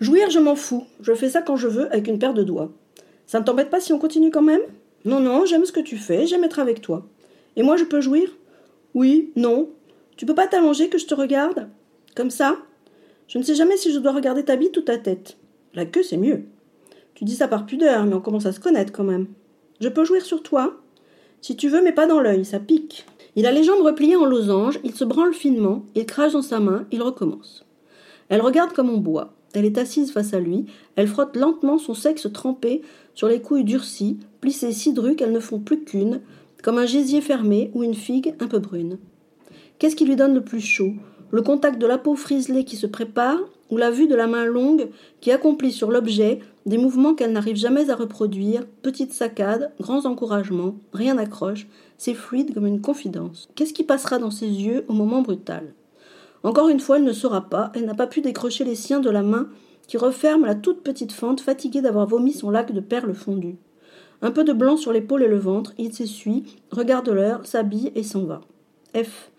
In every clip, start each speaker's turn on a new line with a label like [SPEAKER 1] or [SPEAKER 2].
[SPEAKER 1] Jouir, je m'en fous. Je fais ça quand je veux avec une paire de doigts. Ça ne t'embête pas si on continue quand même? Non, non, j'aime ce que tu fais, j'aime être avec toi. Et moi, je peux jouir? Oui, non. Tu peux pas t'allonger que je te regarde? Comme ça? Je ne sais jamais si je dois regarder ta bite ou ta tête. La queue, c'est mieux. Tu dis ça par pudeur, mais on commence à se connaître quand même. Je peux jouir sur toi? Si tu veux, mais pas dans l'œil, ça pique. Il a les jambes repliées en losange, il se branle finement, il crache dans sa main, il recommence. Elle regarde comme on boit. Elle est assise face à lui, elle frotte lentement son sexe trempé sur les couilles durcies, plissées si drues qu'elles ne font plus qu'une, comme un gésier fermé ou une figue un peu brune. Qu'est-ce qui lui donne le plus chaud? Le contact de la peau friselée qui se prépare ou la vue de la main longue qui accomplit sur l'objet des mouvements qu'elle n'arrive jamais à reproduire, petites saccades, grands encouragements, rien n'accroche, c'est fluide comme une confidence. Qu'est-ce qui passera dans ses yeux au moment brutal? Encore une fois, elle ne saura pas, elle n'a pas pu décrocher les siens de la main qui referme la toute petite fente, fatiguée d'avoir vomi son lac de perles fondues. Un peu de blanc sur l'épaule et le ventre, il s'essuie, regarde l'heure, s'habille et s'en va. F.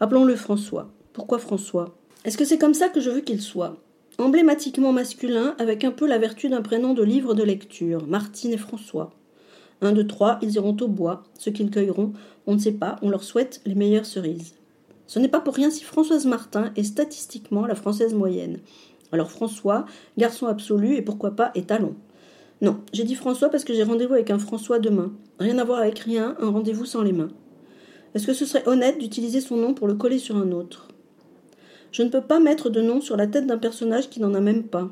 [SPEAKER 1] Appelons-le François. Pourquoi François? Est-ce que c'est comme ça que je veux qu'il soit? Emblématiquement masculin, avec un peu la vertu d'un prénom de livre de lecture, Martine et François. Un, deux, trois, ils iront au bois. Ce qu'ils cueilleront, on ne sait pas, on leur souhaite les meilleures cerises. Ce n'est pas pour rien si Françoise Martin est statistiquement la française moyenne. Alors François, garçon absolu et pourquoi pas étalon. Non, j'ai dit François parce que j'ai rendez-vous avec un François demain. Rien à voir avec rien, un rendez-vous sans les mains. Est-ce que ce serait honnête d'utiliser son nom pour le coller sur un autre? Je ne peux pas mettre de nom sur la tête d'un personnage qui n'en a même pas.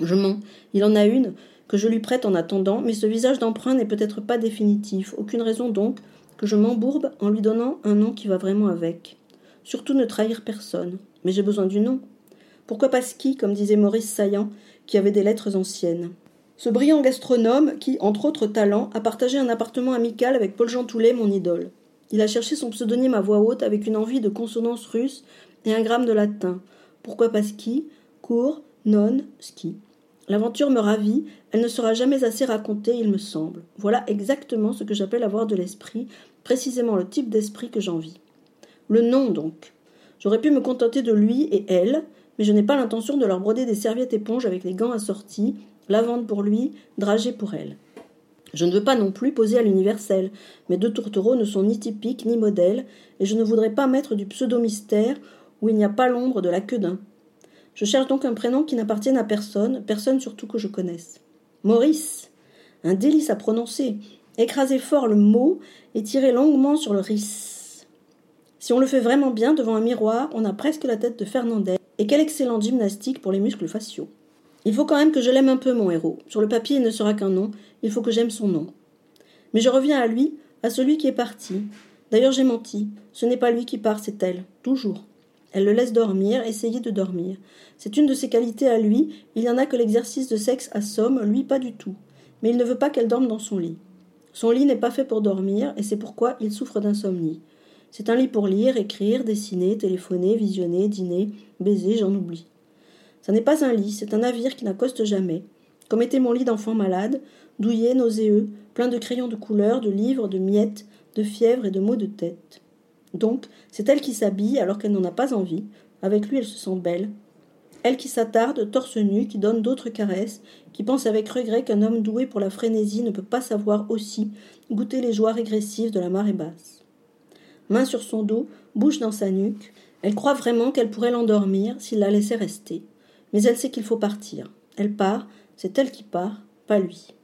[SPEAKER 1] Je mens. Il en a une que je lui prête en attendant, mais ce visage d'emprunt n'est peut-être pas définitif. Aucune raison donc que je m'embourbe en lui donnant un nom qui va vraiment avec. Surtout ne trahir personne. Mais j'ai besoin du nom. Pourquoi pas ski, comme disait Maurice Saillant, qui avait des lettres anciennes Ce brillant gastronome, qui, entre autres talents, a partagé un appartement amical avec Paul-Jean Toulet, mon idole. Il a cherché son pseudonyme à voix haute avec une envie de consonance russe et un gramme de latin. Pourquoi pas ski? Cours, non, ski. L'aventure me ravit, elle ne sera jamais assez racontée, il me semble. Voilà exactement ce que j'appelle avoir de l'esprit, précisément le type d'esprit que j'envie. Le nom, donc. J'aurais pu me contenter de lui et elle, mais je n'ai pas l'intention de leur broder des serviettes éponges avec les gants assortis, lavande pour lui, dragée pour elle. Je ne veux pas non plus poser à l'universel. Mes deux tourtereaux ne sont ni typiques ni modèles, et je ne voudrais pas mettre du pseudo-mystère où il n'y a pas l'ombre de la queue d'un. Je cherche donc un prénom qui n'appartienne à personne, personne surtout que je connaisse. Maurice. Un délice à prononcer. Écraser fort le mot et tirer longuement sur le ris. Si on le fait vraiment bien devant un miroir, on a presque la tête de Fernandez. Et quelle excellente gymnastique pour les muscles faciaux. Il faut quand même que je l'aime un peu, mon héros. Sur le papier, il ne sera qu'un nom. Il faut que j'aime son nom. Mais je reviens à lui, à celui qui est parti. D'ailleurs, j'ai menti. Ce n'est pas lui qui part, c'est elle. Toujours. Elle le laisse dormir, essayer de dormir. C'est une de ses qualités à lui, il y en a que l'exercice de sexe assomme, lui pas du tout. Mais il ne veut pas qu'elle dorme dans son lit. Son lit n'est pas fait pour dormir, et c'est pourquoi il souffre d'insomnie. C'est un lit pour lire, écrire, dessiner, téléphoner, visionner, dîner, baiser, j'en oublie. Ça n'est pas un lit, c'est un navire qui n'accoste jamais, comme était mon lit d'enfant malade, douillet, nauséeux, plein de crayons de couleur, de livres, de miettes, de fièvre et de maux de tête. Donc, c'est elle qui s'habille alors qu'elle n'en a pas envie. Avec lui, elle se sent belle. Elle qui s'attarde, torse nu, qui donne d'autres caresses, qui pense avec regret qu'un homme doué pour la frénésie ne peut pas savoir aussi goûter les joies régressives de la marée basse. Main sur son dos, bouche dans sa nuque, elle croit vraiment qu'elle pourrait l'endormir s'il la laissait rester. Mais elle sait qu'il faut partir. Elle part, c'est elle qui part, pas lui.